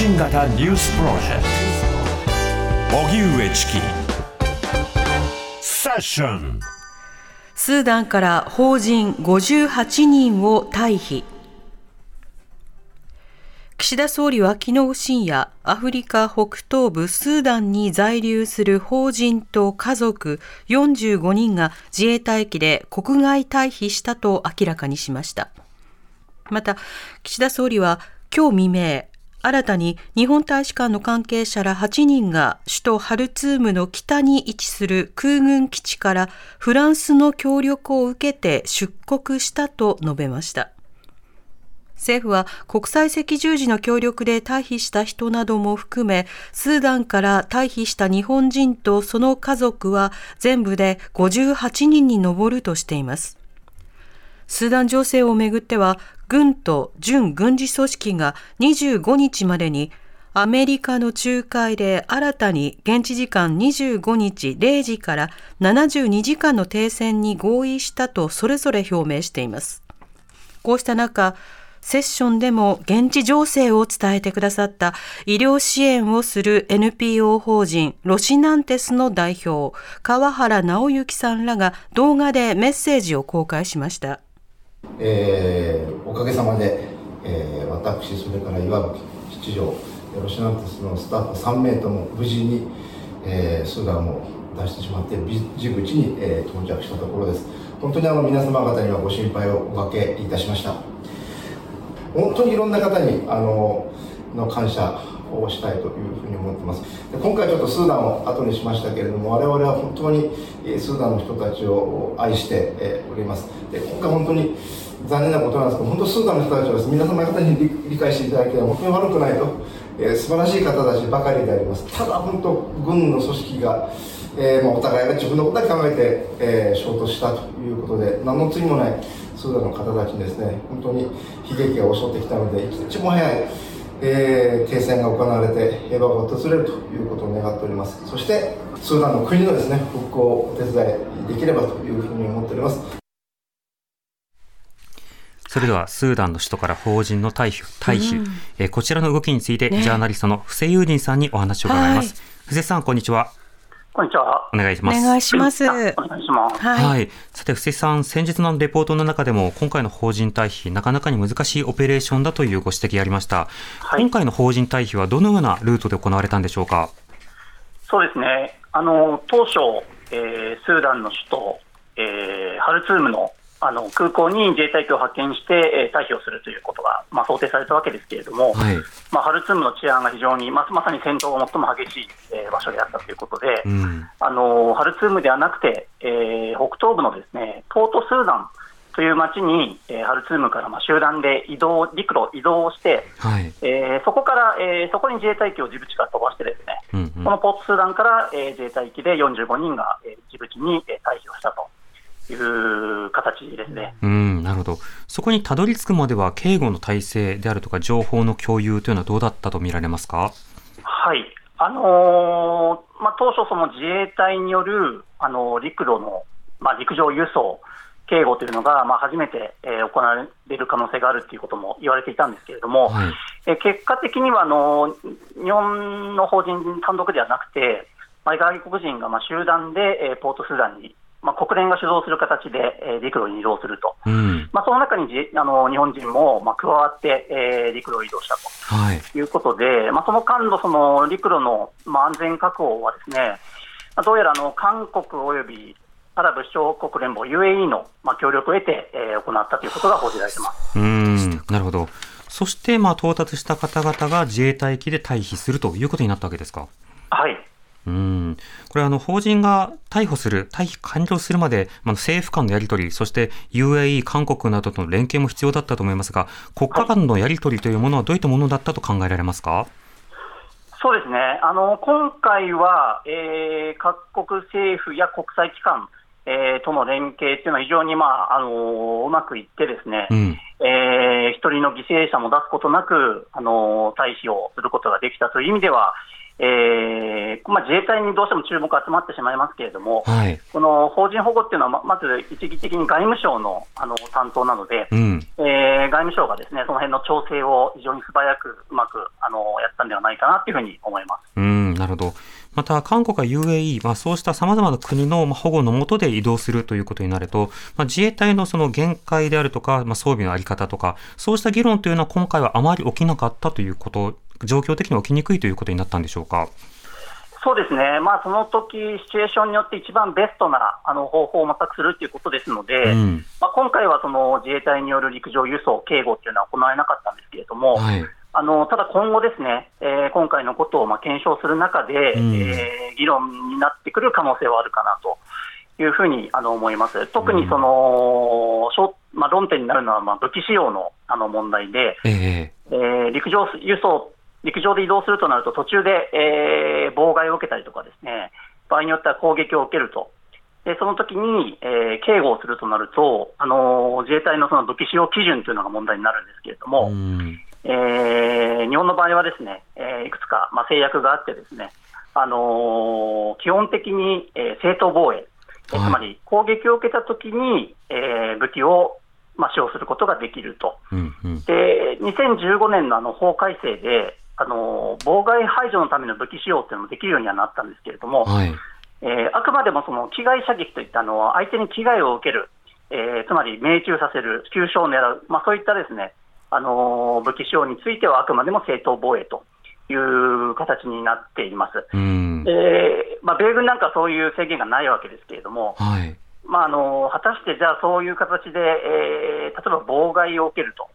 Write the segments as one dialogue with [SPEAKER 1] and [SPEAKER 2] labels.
[SPEAKER 1] 信型ニュースプロジェクト。荻上チキ。セッション。
[SPEAKER 2] スーダンから邦人58人を退避。岸田総理は昨日深夜、アフリカ北東部スーダンに在留する邦人と家族45人が自衛隊機で国外退避したと明らかにしました。また、岸田総理は今日未明、新たに日本大使館の関係者ら8人が首都ハルツームの北に位置する空軍基地からフランスの協力を受けて出国したと述べました。政府は国際赤十字の協力で退避した人なども含め、スーダンから退避した日本人とその家族は全部で58人に上るとしています。スーダン情勢をめぐっては、軍と準軍事組織が25日までにアメリカの仲介で新たに現地時間25日0時から72時間の停戦に合意したとそれぞれ表明しています。こうした中、セッションでも現地情勢を伝えてくださった医療支援をする NPO 法人ロシナンテスの代表川原直之さんらが動画でメッセージを公開しました、
[SPEAKER 3] えー、かげさまで、えー、私それから岩吹七条ロシナンテスのスタッフ3名とも無事に、えー、スーダンを出してしまってジブチに、えー、到着したところです。本当にあの皆様方にはご心配をおかけいたしました。本当にいろんな方にあのの感謝をしたいというふうに思ってます。で今回ちょっとスーダンを後にしましたけれども我々は本当にスーダンの人たちを愛しております。で今回本当に残念なことなんですけど本当スーダンの人たちは皆様方に理解していただければ本当に悪くないと、えー、素晴らしい方たちばかりであります。ただ本当軍の組織がえーまあ、お互いが自分のことだけ考えて、えー、衝突したということで何の罪もないスーダンの方たちにですね本当に悲劇が襲ってきたので一日も早い、えー、停戦が行われて平和が訪れるということを願っております。そしてスーダンの国のですね復興をお手伝いできればというふうに思っております。
[SPEAKER 4] それではスーダンの首都から法人の退避、退避、うん、えー、こちらの動きについて、ね、ジャーナリストの布施友人さんにお話を伺います。はい、布施さん、こんにちは。
[SPEAKER 5] こんにちは。
[SPEAKER 4] お願いします。
[SPEAKER 2] お願いします。お
[SPEAKER 5] 願いします。
[SPEAKER 4] はい。はい、さて、布施さん、先日のレポートの中でも、今回の法人退避、なかなかに難しいオペレーションだというご指摘がありました。はい、今回の法人退避はどのようなルートで行われたんでしょうか？
[SPEAKER 5] そうですね。あの、当初、えー、スーダンの首都、えー、ハルツームのあの空港に自衛隊機を派遣して、えー、退避をするということが、まあ、想定されたわけですけれども、はい、まあ、ハルツームの治安が非常に、まあ、まさに戦闘が最も激しい、えー、場所であったということで、うん、あのハルツームではなくて、えー、北東部のですねポートスーダンという町に、えー、ハルツームからまあ集団で移動陸路移動して、はい、えー、そこから、えー、そこに自衛隊機をジブチから飛ばしてですね、うんうん、このポートスーダンから、えー、自衛隊機で45人が、えー、ジブチに、えー、退避をしたと。いう形ですね。
[SPEAKER 4] うん、なるほど。そこにたどり着くまでは、警護の体制であるとか、情報の共有というのはどうだったと見られますか？
[SPEAKER 5] はい。あのー、まあ、当初、その自衛隊による、あのー、陸路の、まあ、陸上輸送、警護というのが、まあ、初めて、えー、行われる可能性があるということも言われていたんですけれども、はい、え結果的にはあの日本の法人単独ではなくて、まあ、外国人がまあ集団で、えー、ポートスーダンにまあ、国連が主導する形で、えー、陸路に移動すると、うん、まあ、その中にじあの日本人も、まあ、加わって、えー、陸路を移動したと、はい、いうことで、まあ、その間のその陸路の、まあ、安全確保はですね、まあ、どうやらあの韓国およびアラブ首長国連邦 UAE の、まあ、協力を得て、えー、行ったということが報じられています。
[SPEAKER 4] うん。なるほど、そして、まあ、到達した方々が自衛隊機で退避するということになったわけですか？
[SPEAKER 5] はい
[SPEAKER 4] うん。これはあの法人が逮捕する、退避完了するまで、まあ、政府間のやり取り、そして UAE、韓国などとの連携も必要だったと思いますが、国家間のやり取りというものはどういったものだったと考えられますか？
[SPEAKER 5] そうですね、あの今回は、えー、各国政府や国際機関、えー、との連携というのは非常に、まああのー、うまくいってですね、うん、えー、一人の犠牲者も出すことなく、あのー、退避をすることができたという意味では、えーまあ、自衛隊にどうしても注目が集まってしまいますけれども、
[SPEAKER 4] はい。
[SPEAKER 5] この法人保護っていうのはま、まず一義的に外務省のあの担当なので、
[SPEAKER 4] うん。
[SPEAKER 5] えー外務省がですねその辺の調整を非常に素早く、うまくあのやったんではないかなというふうに思います。
[SPEAKER 4] うん、なるほど。また、韓国や UAE、まあ、そうした様々な国のまあ保護の下で移動するということになると、まあ、自衛隊のその限界であるとか、まあ、装備のあり方とか、そうした議論というのは今回はあまり起きなかったということ、状況的に起きにくいということになったんでしょうか？
[SPEAKER 5] そうですね、まあ、その時シチュエーションによって一番ベストなあの方法を模索するということですので、
[SPEAKER 4] うん。
[SPEAKER 5] まあ、今回はその自衛隊による陸上輸送、警護っていうのは行われなかったんですけれども、
[SPEAKER 4] はい。
[SPEAKER 5] あのただ今後、ですね、えー今回のことをまあ検証する中で、
[SPEAKER 4] うん
[SPEAKER 5] えー議論になってくる可能性はあるかなというふうにあの思います。特にその、しょまあ、論点になるのはまあ武器使用のあの問題で、
[SPEAKER 4] ええ
[SPEAKER 5] えー陸上輸送、陸上で移動するとなると、途中で、えー妨害を受けたりとかですね、場合によっては攻撃を受けると。でその時に、えー警護をするとなると、あのー自衛隊のその武器使用基準というのが問題になるんですけれども、
[SPEAKER 4] うん。
[SPEAKER 5] えー日本の場合はですね、えーいくつか、まあ、制約があってですね、あのー基本的に、えー正当防衛、えー
[SPEAKER 4] はい
[SPEAKER 5] つまり攻撃を受けたときに、えー武器を、まあ、使用することができると。
[SPEAKER 4] うん。うん。
[SPEAKER 5] で2015年のあの法改正で、あの妨害排除のための武器使用というのもできるようにはなったんですけれども、
[SPEAKER 4] はい。
[SPEAKER 5] えーあくまでもその危害射撃といったあの相手に危害を受ける、えーつまり命中させる、急所を狙う、まあ、そういったですね、あの武器使用についてはあくまでも正当防衛という形になっています。
[SPEAKER 4] うん。
[SPEAKER 5] でまあ、米軍なんかそういう制限がないわけですけれども、
[SPEAKER 4] はい。
[SPEAKER 5] まあ、あの果たしてじゃあそういう形で、えー例えば妨害を受けると、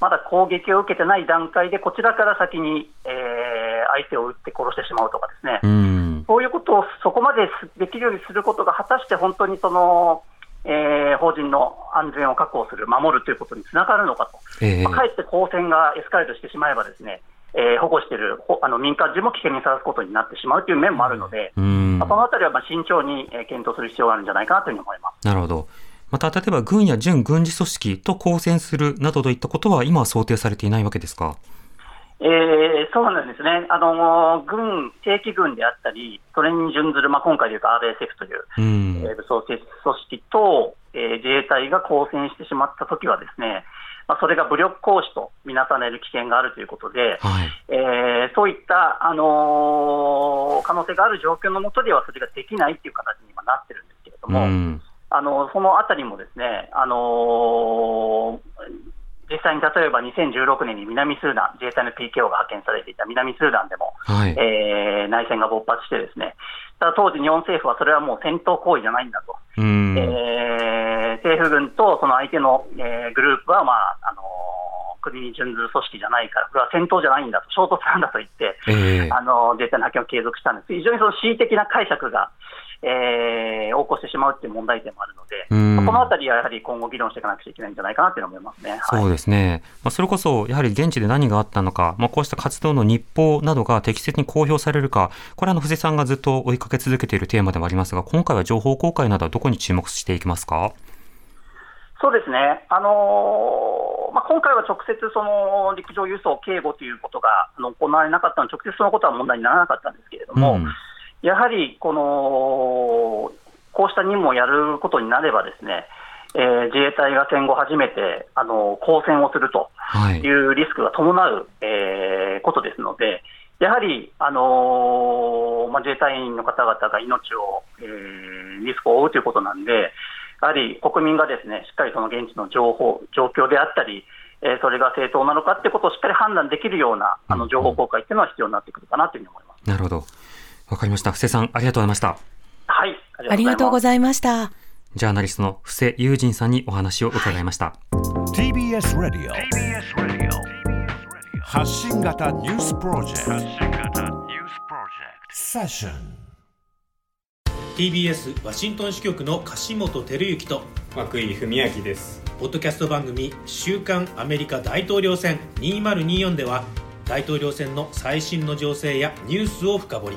[SPEAKER 5] まだ攻撃を受けてない段階で、こちらから先に、えー相手を撃って殺してしまうとかですね、
[SPEAKER 4] うん。
[SPEAKER 5] そういうことをそこまですできるようにすることが、果たして本当にその、えー法人の安全を確保する、守るということにつながるのかと、
[SPEAKER 4] ええ
[SPEAKER 5] まあかえって交戦がエスカレートしてしまえば、ですね、えー保護しているほあの民間人も危険にさらすことになってしまうという面もあるので、
[SPEAKER 4] うん
[SPEAKER 5] まあ、そのあたりはまあ慎重にえー検討する必要があるんじゃないかなというふうに思います。
[SPEAKER 4] なるほど。また、例えば軍や準軍事組織と交戦するなどといったことは今は想定されていないわけですか？
[SPEAKER 5] えーそうなんですね、あの軍、正規軍であったり、それに準ずる、まあ、今回でいうと RSF という、
[SPEAKER 4] うん。
[SPEAKER 5] えー武装組織と、えー自衛隊が交戦してしまったときは、ですね、まあ、それが武力行使とみなされる危険があるということで、
[SPEAKER 4] はい。
[SPEAKER 5] えーそういった、あのー可能性がある状況のもとでは、それができないという形に今なってるんですけれども。
[SPEAKER 4] うん。
[SPEAKER 5] あのそのあたりもですね、あのー実際に例えば2016年に南スーダン、自衛隊の PKO が派遣されていた南スーダンでも、
[SPEAKER 4] はい。
[SPEAKER 5] えー内戦が勃発して、ですね。ただ当時、日本政府はそれはもう戦闘行為じゃないんだと、
[SPEAKER 4] うん。
[SPEAKER 5] えー政府軍とその相手の、えーグループは、まああのー国に準ずる組織じゃないから、これは戦闘じゃないんだと、衝突なんだと言って、
[SPEAKER 4] ええ。
[SPEAKER 5] あの自衛隊の派遣を継続したんです、非常にその恣意的な解釈が、えー横行してしまうっていう問題点もあるので、
[SPEAKER 4] うん
[SPEAKER 5] このあたりはやはり今後、議論していかなくちゃいけないんじゃないかなというのは思いますね。はい
[SPEAKER 4] そうですね。まあ、それこそ、やはり現地で何があったのか、まあ、こうした活動の日報などが適切に公表されるか、これはあの、藤井さんがずっと追いかけ続けているテーマでもありますが、今回は情報公開などはどこに注目していきますか？
[SPEAKER 5] そうですね、あのーまあ、今回は直接その陸上輸送、警護ということがあの行われなかったので、直接そのことは問題にならなかったんですけれども、
[SPEAKER 4] うん
[SPEAKER 5] やはりこのこうした任務をやることになれば、ですね、えー自衛隊が戦後初めてあの交戦をすると
[SPEAKER 4] はい。
[SPEAKER 5] いうリスクが伴う、えーことですので、やはり、あのーまあ、自衛隊員の方々が命を、えーリスクを負うということなんで、やはり国民がですねしっかりその現地の情報、状況であったり、えーそれが正当なのかってことをしっかり判断できるようなあの情報公開っていうのは必要になってくるかなというふうに思います。
[SPEAKER 4] なるほど。わかりました。布施さん、ありがとうございました。
[SPEAKER 5] はい、
[SPEAKER 2] ありがとうご
[SPEAKER 5] い
[SPEAKER 2] ざいました。
[SPEAKER 4] ジャーナリストの布施友人さんにお話を伺いました。
[SPEAKER 1] TBS Radio 発信型ニュースプロジェクトセッション
[SPEAKER 6] TBS ワシントン支局の樫本照之と
[SPEAKER 7] 涌井文明です
[SPEAKER 6] ポッドキャスト番組「週刊アメリカ大統領選2024」では大統領選の最新の情勢やニュースを深掘り